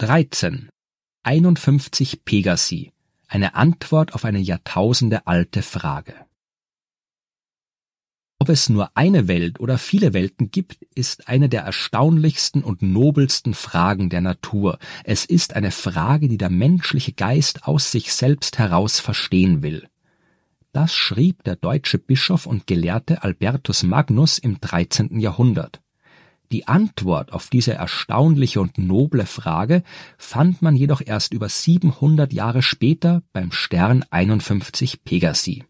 13. 51 Pegasi. Eine Antwort auf eine Jahrtausende alte Frage. Ob es nur eine Welt oder viele Welten gibt, ist eine der erstaunlichsten und nobelsten Fragen der Natur. Es ist eine Frage, die der menschliche Geist aus sich selbst heraus verstehen will. Das schrieb der deutsche Bischof und Gelehrte Albertus Magnus im 13. Jahrhundert. Die Antwort auf diese erstaunliche und noble Frage fand man jedoch erst über 700 Jahre später beim Stern 51 Pegasi.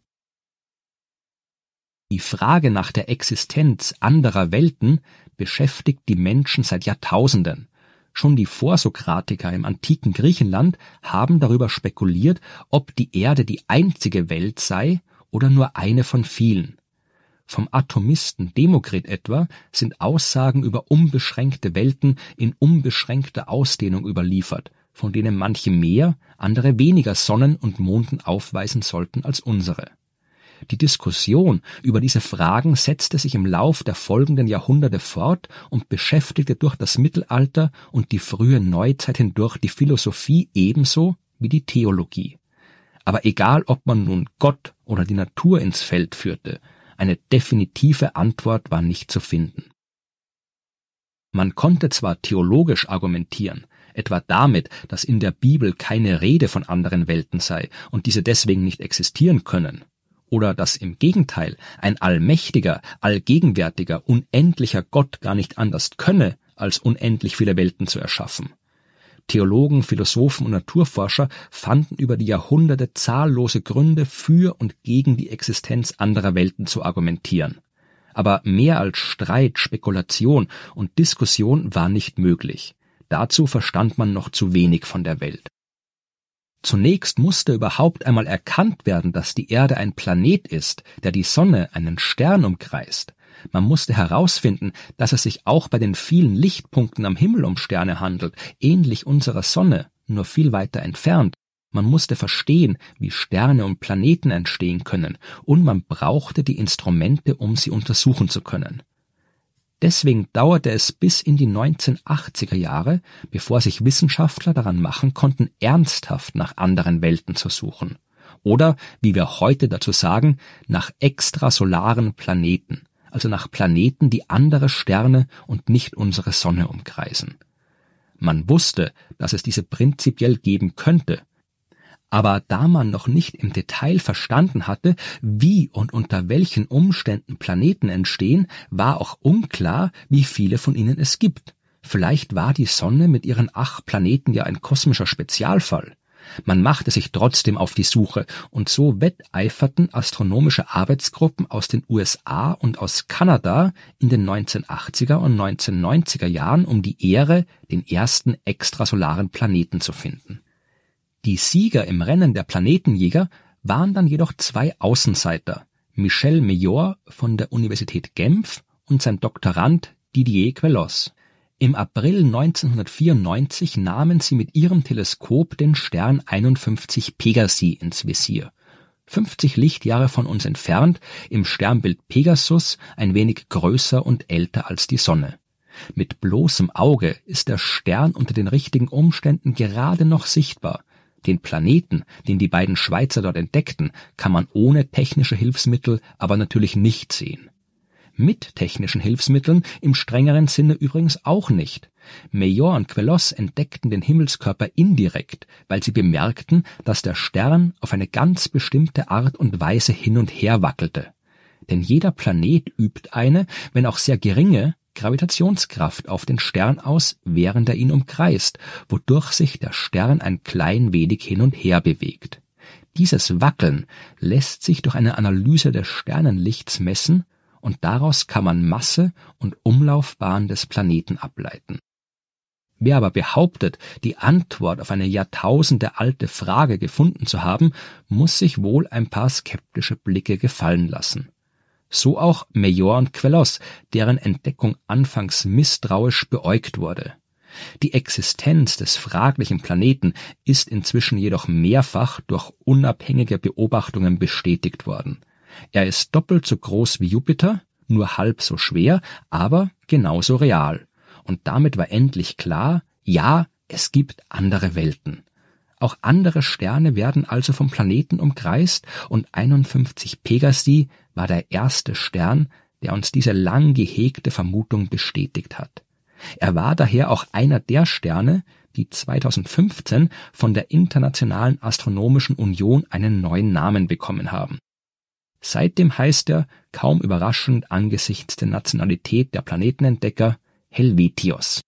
Die Frage nach der Existenz anderer Welten beschäftigt die Menschen seit Jahrtausenden. Schon die Vorsokratiker im antiken Griechenland haben darüber spekuliert, ob die Erde die einzige Welt sei oder nur eine von vielen. Vom Atomisten Demokrit etwa sind Aussagen über unbeschränkte Welten in unbeschränkter Ausdehnung überliefert, von denen manche mehr, andere weniger Sonnen und Monden aufweisen sollten als unsere. Die Diskussion über diese Fragen setzte sich im Lauf der folgenden Jahrhunderte fort und beschäftigte durch das Mittelalter und die frühe Neuzeit hindurch die Philosophie ebenso wie die Theologie. Aber egal, ob man nun Gott oder die Natur ins Feld führte, eine definitive Antwort war nicht zu finden. Man konnte zwar theologisch argumentieren, etwa damit, dass in der Bibel keine Rede von anderen Welten sei und diese deswegen nicht existieren können, oder dass im Gegenteil ein allmächtiger, allgegenwärtiger, unendlicher Gott gar nicht anders könne, als unendlich viele Welten zu erschaffen. Theologen, Philosophen und Naturforscher fanden über die Jahrhunderte zahllose Gründe für und gegen die Existenz anderer Welten zu argumentieren. Aber mehr als Streit, Spekulation und Diskussion war nicht möglich. Dazu verstand man noch zu wenig von der Welt. Zunächst musste überhaupt einmal erkannt werden, dass die Erde ein Planet ist, der die Sonne einen Stern umkreist. Man musste herausfinden, dass es sich auch bei den vielen Lichtpunkten am Himmel um Sterne handelt, ähnlich unserer Sonne, nur viel weiter entfernt. Man musste verstehen, wie Sterne und Planeten entstehen können, und man brauchte die Instrumente, um sie untersuchen zu können. Deswegen dauerte es bis in die 1980er Jahre, bevor sich Wissenschaftler daran machen konnten, ernsthaft nach anderen Welten zu suchen. Oder, wie wir heute dazu sagen, nach extrasolaren Planeten, also nach Planeten, die andere Sterne und nicht unsere Sonne umkreisen. Man wusste, dass es diese prinzipiell geben könnte, aber da man noch nicht im Detail verstanden hatte, wie und unter welchen Umständen Planeten entstehen, war auch unklar, wie viele von ihnen es gibt. Vielleicht war die Sonne mit ihren acht Planeten ja ein kosmischer Spezialfall. Man machte sich trotzdem auf die Suche, und so wetteiferten astronomische Arbeitsgruppen aus den USA und aus Kanada in den 1980er und 1990er Jahren um die Ehre, den ersten extrasolaren Planeten zu finden. Die Sieger im Rennen der Planetenjäger waren dann jedoch zwei Außenseiter, Michel Meillor von der Universität Genf und sein Doktorand Didier Queloz. Im April 1994 nahmen sie mit ihrem Teleskop den Stern 51 Pegasi ins Visier. 50 Lichtjahre von uns entfernt, im Sternbild Pegasus, ein wenig größer und älter als die Sonne. Mit bloßem Auge ist der Stern unter den richtigen Umständen gerade noch sichtbar, den Planeten, den die beiden Schweizer dort entdeckten, kann man ohne technische Hilfsmittel aber natürlich nicht sehen. Mit technischen Hilfsmitteln im strengeren Sinne übrigens auch nicht. Meillor und Queloz entdeckten den Himmelskörper indirekt, weil sie bemerkten, dass der Stern auf eine ganz bestimmte Art und Weise hin und her wackelte. Denn jeder Planet übt eine, wenn auch sehr geringe, Gravitationskraft auf den Stern aus, während er ihn umkreist, wodurch sich der Stern ein klein wenig hin und her bewegt. Dieses Wackeln lässt sich durch eine Analyse des Sternenlichts messen und daraus kann man Masse und Umlaufbahn des Planeten ableiten. Wer aber behauptet, die Antwort auf eine Jahrtausende alte Frage gefunden zu haben, muss sich wohl ein paar skeptische Blicke gefallen lassen. So auch Meillor und Queloz, deren Entdeckung anfangs misstrauisch beäugt wurde. Die Existenz des fraglichen Planeten ist inzwischen jedoch mehrfach durch unabhängige Beobachtungen bestätigt worden. Er ist doppelt so groß wie Jupiter, nur halb so schwer, aber genauso real. Und damit war endlich klar, ja, es gibt andere Welten. Auch andere Sterne werden also vom Planeten umkreist und 51 Pegasi war der erste Stern, der uns diese lang gehegte Vermutung bestätigt hat. Er war daher auch einer der Sterne, die 2015 von der Internationalen Astronomischen Union einen neuen Namen bekommen haben. Seitdem heißt er, kaum überraschend angesichts der Nationalität der Planetenentdecker, Helvetios